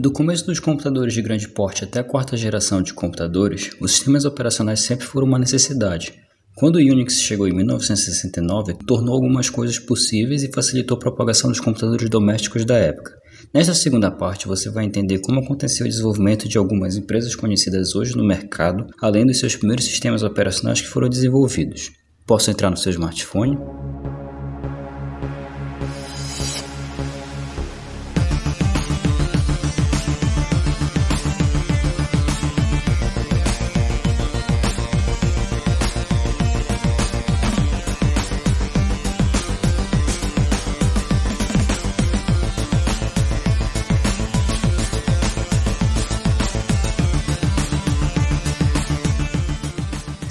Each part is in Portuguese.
Do começo dos computadores de grande porte até a quarta geração de computadores, os sistemas operacionais sempre foram uma necessidade. Quando o Unix chegou em 1969, tornou algumas coisas possíveis e facilitou a propagação dos computadores domésticos da época. Nesta segunda parte, você vai entender como aconteceu o desenvolvimento de algumas empresas conhecidas hoje no mercado, além dos seus primeiros sistemas operacionais que foram desenvolvidos. Posso entrar no seu smartphone?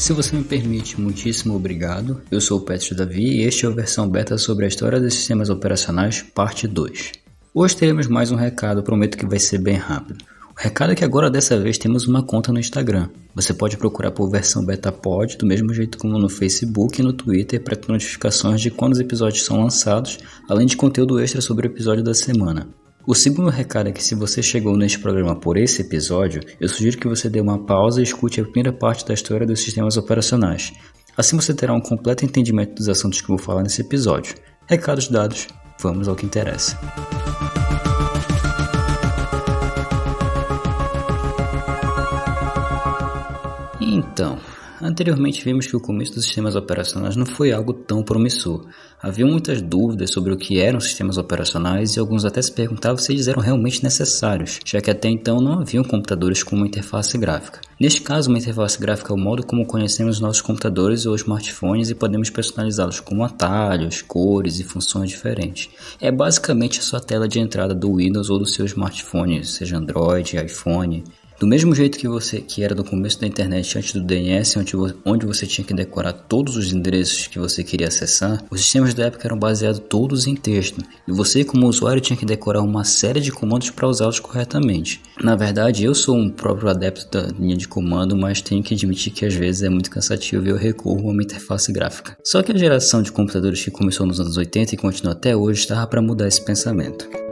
Se você me permite, muitíssimo obrigado. Eu sou o Petro Davi e este é a versão beta sobre a história dos sistemas operacionais, parte 2. Hoje teremos mais um recado, prometo que vai ser bem rápido. O recado é que agora dessa vez temos uma conta no Instagram. Você pode procurar por versão beta pod, do mesmo jeito como no Facebook e no Twitter, para ter notificações de quando os episódios são lançados, além de conteúdo extra sobre o episódio da semana. O segundo recado é que se você chegou neste programa por esse episódio, eu sugiro que você dê uma pausa e escute a primeira parte da história dos sistemas operacionais. Assim você terá um completo entendimento dos assuntos que vou falar nesse episódio. Recados dados, vamos ao que interessa. Então, Anteriormente vimos que o começo dos sistemas operacionais não foi algo tão promissor. Havia muitas dúvidas sobre o que eram sistemas operacionais e alguns até se perguntavam se eles eram realmente necessários, já que até então não haviam computadores com uma interface gráfica. Neste caso, uma interface gráfica é o modo como conhecemos nossos computadores ou smartphones e podemos personalizá-los com atalhos, cores e funções diferentes. É basicamente a sua tela de entrada do Windows ou do seu smartphone, seja Android, iPhone, do mesmo jeito que você que era no começo da internet antes do DNS, onde, onde você tinha que decorar todos os endereços que você queria acessar, os sistemas da época eram baseados todos em texto, e você como usuário tinha que decorar uma série de comandos para usá-los corretamente. Na verdade, eu sou um próprio adepto da linha de comando, mas tenho que admitir que às vezes é muito cansativo e eu recorro a uma interface gráfica. Só que a geração de computadores que começou nos anos 80 e continua até hoje estava para mudar esse pensamento.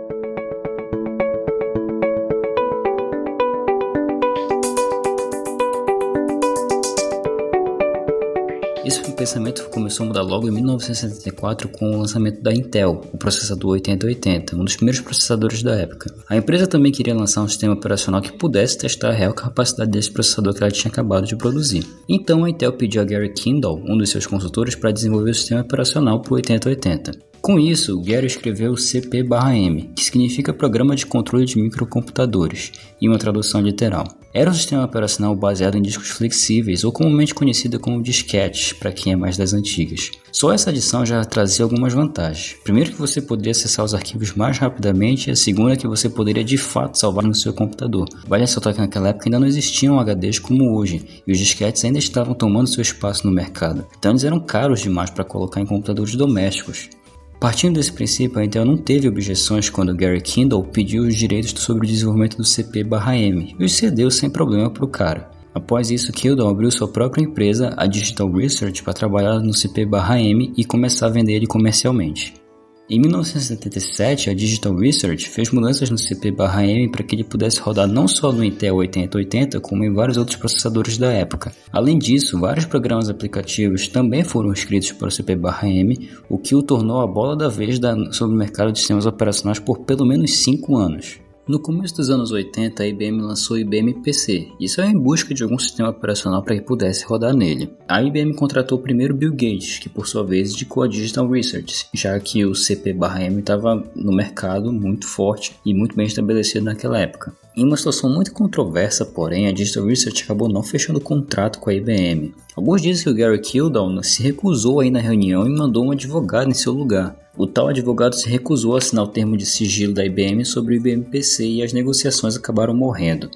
Esse pensamento começou a mudar logo em 1974 com o lançamento da Intel, o processador 8080, um dos primeiros processadores da época. A empresa também queria lançar um sistema operacional que pudesse testar a real capacidade desse processador que ela tinha acabado de produzir. Então a Intel pediu a Gary Kindle, um dos seus consultores, para desenvolver o sistema operacional para o 8080. Com isso, Gary escreveu CP/M, que significa Programa de Controle de Microcomputadores, em uma tradução literal. Era um sistema operacional baseado em discos flexíveis, ou comumente conhecido como disquetes, para quem é mais das antigas. Só essa adição já trazia algumas vantagens. Primeiro que você poderia acessar os arquivos mais rapidamente, e a segunda que você poderia de fato salvar no seu computador. Vale ressaltar que naquela época ainda não existiam HDs como hoje, e os disquetes ainda estavam tomando seu espaço no mercado. Então eles eram caros demais para colocar em computadores domésticos. Partindo desse princípio, a Intel não teve objeções quando Gary Kindle pediu os direitos sobre o desenvolvimento do CP/M e os cedeu sem problema para o cara. Após isso, Kindle abriu sua própria empresa, a Digital Research, para trabalhar no CP/M e começar a vender ele comercialmente. Em 1977, a Digital Research fez mudanças no CP/M para que ele pudesse rodar não só no Intel 8080, como em vários outros processadores da época. Além disso, vários programas aplicativos também foram escritos para o CP/M, o que o tornou a bola da vez sobre o mercado de sistemas operacionais por pelo menos 5 anos. No começo dos anos 80, a IBM lançou o IBM PC. Isso é em busca de algum sistema operacional para que pudesse rodar nele. A IBM contratou primeiro Bill Gates, que por sua vez indicou a Digital Research, já que o CP/M estava no mercado muito forte e muito bem estabelecido naquela época. Em uma situação muito controversa, porém, a Digital Research acabou não fechando o contrato com a IBM. Alguns dizem que o Gary Kildall se recusou a ir na reunião e mandou um advogado em seu lugar. O tal advogado se recusou a assinar o termo de sigilo da IBM sobre o IBM PC e as negociações acabaram morrendo.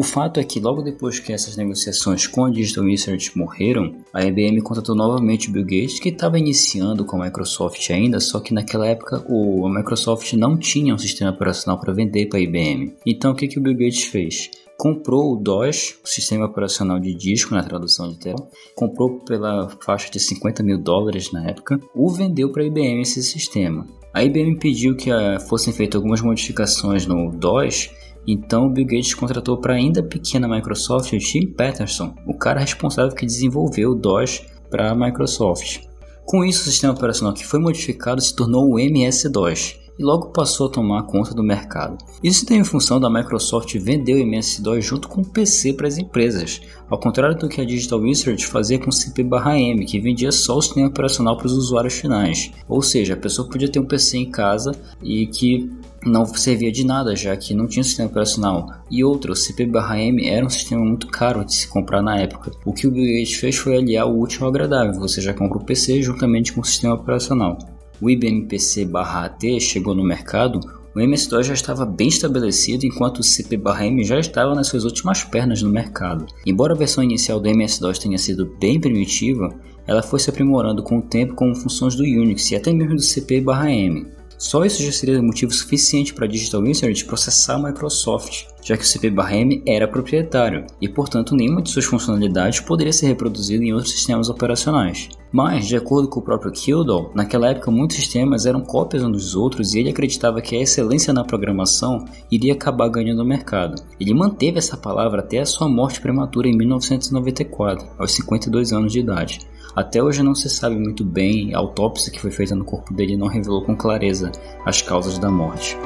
O fato é que logo depois que essas negociações com a Digital Research morreram, a IBM contratou novamente o Bill Gates, que estava iniciando com a Microsoft ainda, só que naquela época o, a Microsoft não tinha um sistema operacional para vender para a IBM. Então o que, que o Bill Gates fez? comprou o DOS, o sistema operacional de disco na tradução literal, comprou pela faixa de 50 mil dólares na época, o vendeu para a IBM esse sistema. A IBM pediu que uh, fossem feitas algumas modificações no DOS Então Bill Gates contratou para ainda pequena Microsoft o Tim Patterson, o cara responsável que desenvolveu o DOS para a Microsoft. Com isso, o sistema operacional que foi modificado se tornou o MS-DOS, e logo passou a tomar conta do mercado. Isso tem em função da Microsoft vender o MS-DOS junto com o PC para as empresas, ao contrário do que a Digital Research fazia com o CP/M, que vendia só o sistema operacional para os usuários finais. Ou seja, a pessoa podia ter um PC em casa e que não servia de nada, já que não tinha sistema operacional. E outro, o CP/M era um sistema muito caro de se comprar na época. O que o Bill Gates fez foi aliar o útil ao agradável, você já compra o PC juntamente com o sistema operacional o IBM PC/AT chegou no mercado, o MS-DOS já estava bem estabelecido enquanto o CP/M já estava nas suas últimas pernas no mercado. Embora a versão inicial do MS-DOS tenha sido bem primitiva, ela foi se aprimorando com o tempo com funções do Unix e até mesmo do CP/M. Só isso já seria motivo suficiente para a Digital Research processar a Microsoft, já que o CP/M era proprietário e, portanto, nenhuma de suas funcionalidades poderia ser reproduzida em outros sistemas operacionais. Mas, de acordo com o próprio Kildall, naquela época muitos sistemas eram cópias uns dos outros e ele acreditava que a excelência na programação iria acabar ganhando o mercado. Ele manteve essa palavra até a sua morte prematura em 1994, aos 52 anos de idade. Até hoje não se sabe muito bem, a autópsia que foi feita no corpo dele não revelou com clareza as causas da morte.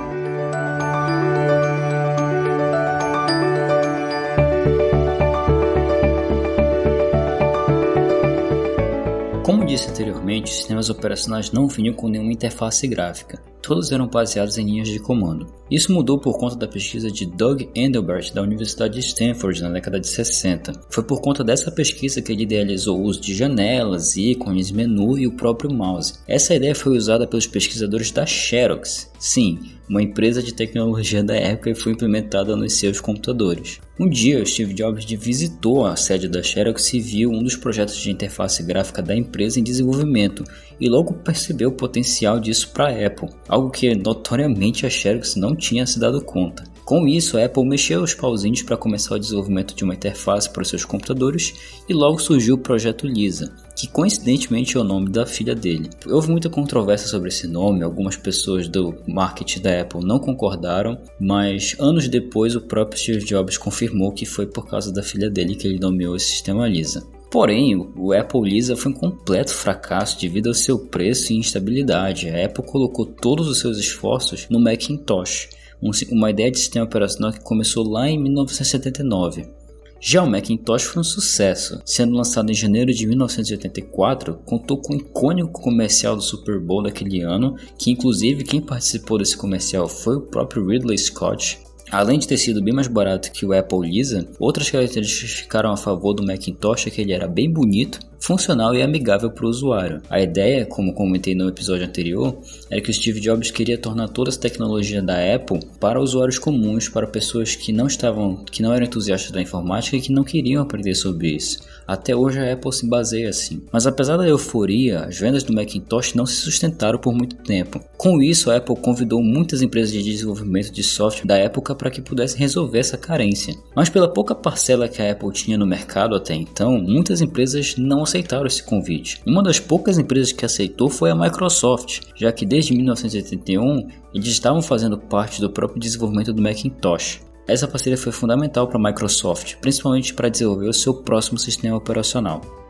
Como disse anteriormente, os sistemas operacionais não vinham com nenhuma interface gráfica todos eram baseados em linhas de comando. Isso mudou por conta da pesquisa de Doug Endelbert da Universidade de Stanford na década de 60. Foi por conta dessa pesquisa que ele idealizou o uso de janelas, ícones, menu e o próprio mouse. Essa ideia foi usada pelos pesquisadores da Xerox. Sim, uma empresa de tecnologia da época e foi implementada nos seus computadores. Um dia, Steve Jobs visitou a sede da Xerox e viu um dos projetos de interface gráfica da empresa em desenvolvimento e logo percebeu o potencial disso para a Apple, algo que notoriamente a Xerox não tinha se dado conta. Com isso, a Apple mexeu os pauzinhos para começar o desenvolvimento de uma interface para os seus computadores e logo surgiu o projeto Lisa, que coincidentemente é o nome da filha dele. Houve muita controvérsia sobre esse nome, algumas pessoas do marketing da Apple não concordaram, mas anos depois o próprio Steve Jobs confirmou que foi por causa da filha dele que ele nomeou esse sistema Lisa. Porém, o Apple Lisa foi um completo fracasso devido ao seu preço e instabilidade. A Apple colocou todos os seus esforços no Macintosh, uma ideia de sistema operacional que começou lá em 1979. Já o Macintosh foi um sucesso, sendo lançado em janeiro de 1984, contou com o icônico comercial do Super Bowl daquele ano, que inclusive quem participou desse comercial foi o próprio Ridley Scott, Além de ter sido bem mais barato que o Apple Lisa, outras características ficaram a favor do Macintosh é que ele era bem bonito, funcional e amigável para o usuário. A ideia, como comentei no episódio anterior, era que o Steve Jobs queria tornar toda essa tecnologia da Apple para usuários comuns, para pessoas que não estavam, que não eram entusiastas da informática e que não queriam aprender sobre isso. Até hoje a Apple se baseia assim. Mas apesar da euforia, as vendas do Macintosh não se sustentaram por muito tempo. Com isso, a Apple convidou muitas empresas de desenvolvimento de software da época para que pudessem resolver essa carência. Mas pela pouca parcela que a Apple tinha no mercado até então, muitas empresas não aceitaram esse convite. Uma das poucas empresas que aceitou foi a Microsoft, já que desde 1981 eles estavam fazendo parte do próprio desenvolvimento do Macintosh. Essa parceria foi fundamental para a Microsoft, principalmente para desenvolver o seu próximo sistema operacional.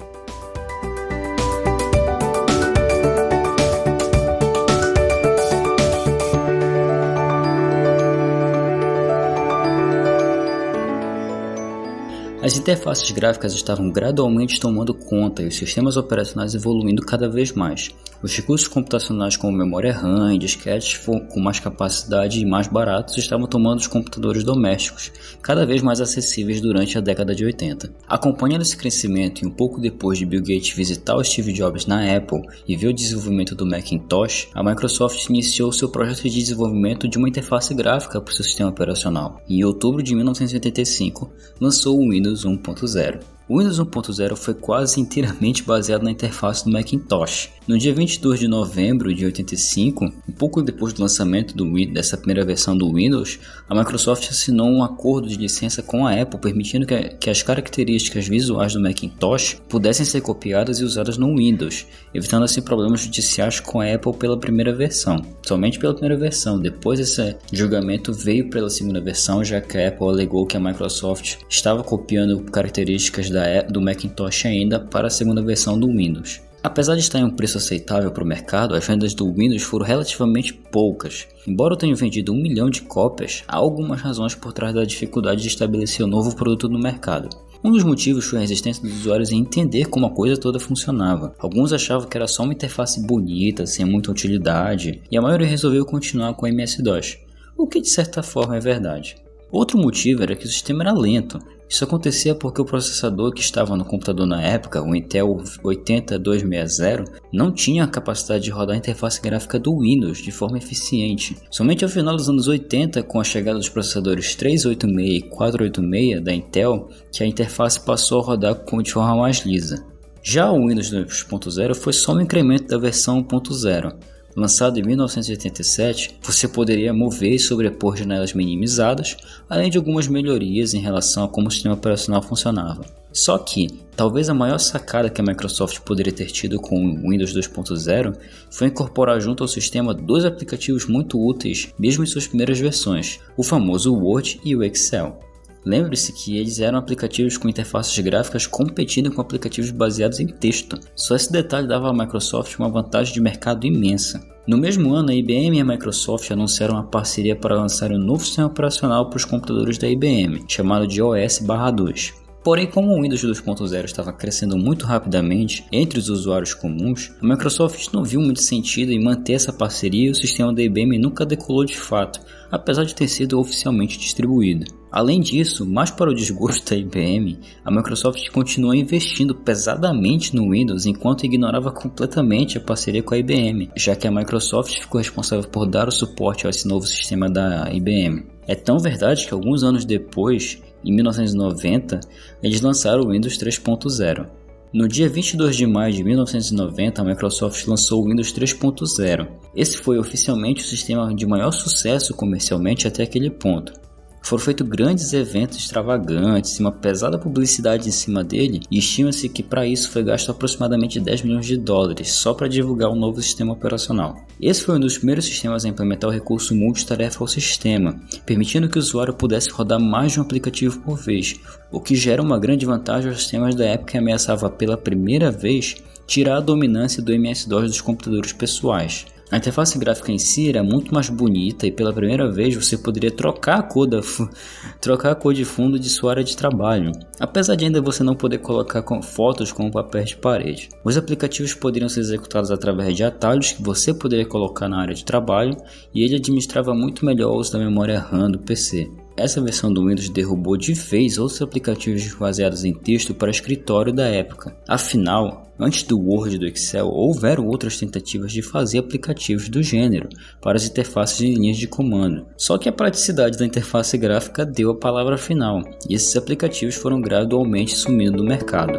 As interfaces gráficas estavam gradualmente tomando conta e os sistemas operacionais evoluindo cada vez mais. Os recursos computacionais como memória RAM e disquetes com mais capacidade e mais baratos estavam tomando os computadores domésticos, cada vez mais acessíveis durante a década de 80. Acompanhando esse crescimento e um pouco depois de Bill Gates visitar o Steve Jobs na Apple e ver o desenvolvimento do Macintosh, a Microsoft iniciou seu projeto de desenvolvimento de uma interface gráfica para o seu sistema operacional. Em outubro de 1985, lançou o Windows 1.0. O Windows 1.0 foi quase inteiramente baseado na interface do Macintosh. No dia 22 de novembro de 85, um pouco depois do lançamento do, dessa primeira versão do Windows, a Microsoft assinou um acordo de licença com a Apple permitindo que, que as características visuais do Macintosh pudessem ser copiadas e usadas no Windows, evitando assim problemas judiciais com a Apple pela primeira versão. Somente pela primeira versão, depois esse julgamento veio pela segunda versão, já que a Apple alegou que a Microsoft estava copiando características da, do Macintosh ainda para a segunda versão do Windows. Apesar de estar em um preço aceitável para o mercado, as vendas do Windows foram relativamente poucas. Embora eu tenha vendido um milhão de cópias, há algumas razões por trás da dificuldade de estabelecer um novo produto no mercado. Um dos motivos foi a resistência dos usuários em entender como a coisa toda funcionava. Alguns achavam que era só uma interface bonita, sem muita utilidade, e a maioria resolveu continuar com o MS-DOS, o que de certa forma é verdade. Outro motivo era que o sistema era lento. Isso acontecia porque o processador que estava no computador na época, o Intel 80260, não tinha a capacidade de rodar a interface gráfica do Windows de forma eficiente. Somente ao final dos anos 80, com a chegada dos processadores 386 e 486 da Intel, que a interface passou a rodar de forma mais lisa. Já o Windows 2.0 foi só um incremento da versão 1.0. Lançado em 1987, você poderia mover e sobrepor janelas minimizadas, além de algumas melhorias em relação a como o sistema operacional funcionava. Só que, talvez a maior sacada que a Microsoft poderia ter tido com o Windows 2.0 foi incorporar junto ao sistema dois aplicativos muito úteis, mesmo em suas primeiras versões, o famoso Word e o Excel. Lembre-se que eles eram aplicativos com interfaces gráficas competindo com aplicativos baseados em texto. Só esse detalhe dava à Microsoft uma vantagem de mercado imensa. No mesmo ano, a IBM e a Microsoft anunciaram uma parceria para lançar um novo sistema operacional para os computadores da IBM, chamado de OS/2. Porém, como o Windows 2.0 estava crescendo muito rapidamente entre os usuários comuns, a Microsoft não viu muito sentido em manter essa parceria e o sistema da IBM nunca decolou de fato, apesar de ter sido oficialmente distribuído. Além disso, mais para o desgosto da IBM, a Microsoft continuou investindo pesadamente no Windows enquanto ignorava completamente a parceria com a IBM, já que a Microsoft ficou responsável por dar o suporte a esse novo sistema da IBM. É tão verdade que alguns anos depois, em 1990, eles lançaram o Windows 3.0. No dia 22 de maio de 1990, a Microsoft lançou o Windows 3.0. Esse foi oficialmente o sistema de maior sucesso comercialmente até aquele ponto. Foram feitos grandes eventos extravagantes uma pesada publicidade em cima dele, e estima-se que para isso foi gasto aproximadamente 10 milhões de dólares só para divulgar o um novo sistema operacional. Esse foi um dos primeiros sistemas a implementar o recurso multitarefa ao sistema, permitindo que o usuário pudesse rodar mais de um aplicativo por vez, o que gera uma grande vantagem aos sistemas da época que ameaçava pela primeira vez tirar a dominância do MS-DOS dos computadores pessoais. A interface gráfica em si era muito mais bonita e pela primeira vez você poderia trocar a cor, da trocar a cor de fundo de sua área de trabalho, apesar de ainda você não poder colocar com fotos com papéis de parede. Os aplicativos poderiam ser executados através de atalhos que você poderia colocar na área de trabalho e ele administrava muito melhor o uso da memória RAM do PC. Essa versão do Windows derrubou de vez outros aplicativos baseados em texto para escritório da época. Afinal, antes do Word e do Excel, houveram outras tentativas de fazer aplicativos do gênero para as interfaces de linhas de comando. Só que a praticidade da interface gráfica deu a palavra final, e esses aplicativos foram gradualmente sumindo do mercado.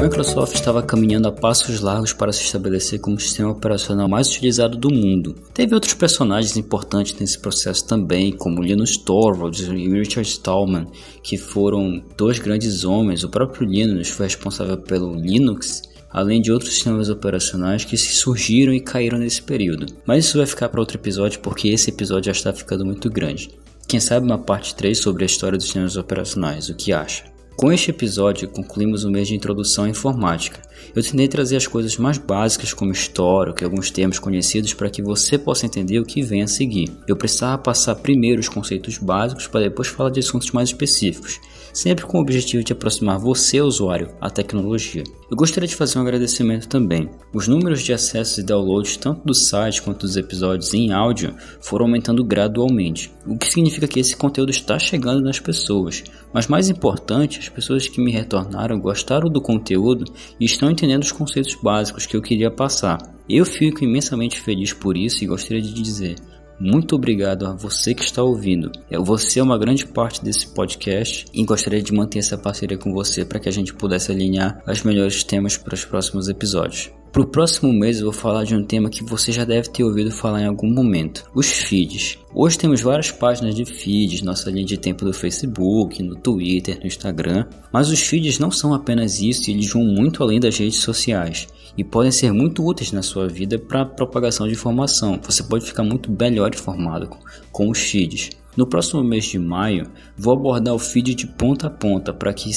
Microsoft estava caminhando a passos largos para se estabelecer como o sistema operacional mais utilizado do mundo. Teve outros personagens importantes nesse processo também, como Linus Torvalds e Richard Stallman, que foram dois grandes homens. O próprio Linus foi responsável pelo Linux além de outros sistemas operacionais que surgiram e caíram nesse período. Mas isso vai ficar para outro episódio porque esse episódio já está ficando muito grande. Quem sabe uma parte 3 sobre a história dos sistemas operacionais, o que acha? Com este episódio, concluímos o mês de introdução à informática. Eu tentei trazer as coisas mais básicas como histórico e alguns termos conhecidos para que você possa entender o que vem a seguir. Eu precisava passar primeiro os conceitos básicos para depois falar de assuntos mais específicos. Sempre com o objetivo de aproximar você, usuário, à tecnologia. Eu gostaria de fazer um agradecimento também. Os números de acessos e downloads tanto do site quanto dos episódios em áudio foram aumentando gradualmente, o que significa que esse conteúdo está chegando nas pessoas. Mas mais importante, as pessoas que me retornaram gostaram do conteúdo e estão entendendo os conceitos básicos que eu queria passar. Eu fico imensamente feliz por isso e gostaria de dizer muito obrigado a você que está ouvindo. Você é uma grande parte desse podcast e gostaria de manter essa parceria com você para que a gente pudesse alinhar os melhores temas para os próximos episódios. Para o próximo mês eu vou falar de um tema que você já deve ter ouvido falar em algum momento: os feeds. Hoje temos várias páginas de feeds, nossa linha de tempo do Facebook, no Twitter, no Instagram, mas os feeds não são apenas isso, eles vão muito além das redes sociais e podem ser muito úteis na sua vida para propagação de informação. Você pode ficar muito melhor informado com, com os feeds. No próximo mês de maio, vou abordar o feed de ponta a ponta para que,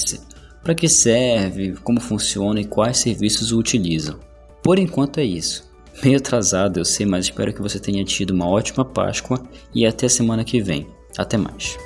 para que serve, como funciona e quais serviços o utilizam. Por enquanto é isso. Meio atrasado, eu sei, mas espero que você tenha tido uma ótima Páscoa e até semana que vem. Até mais.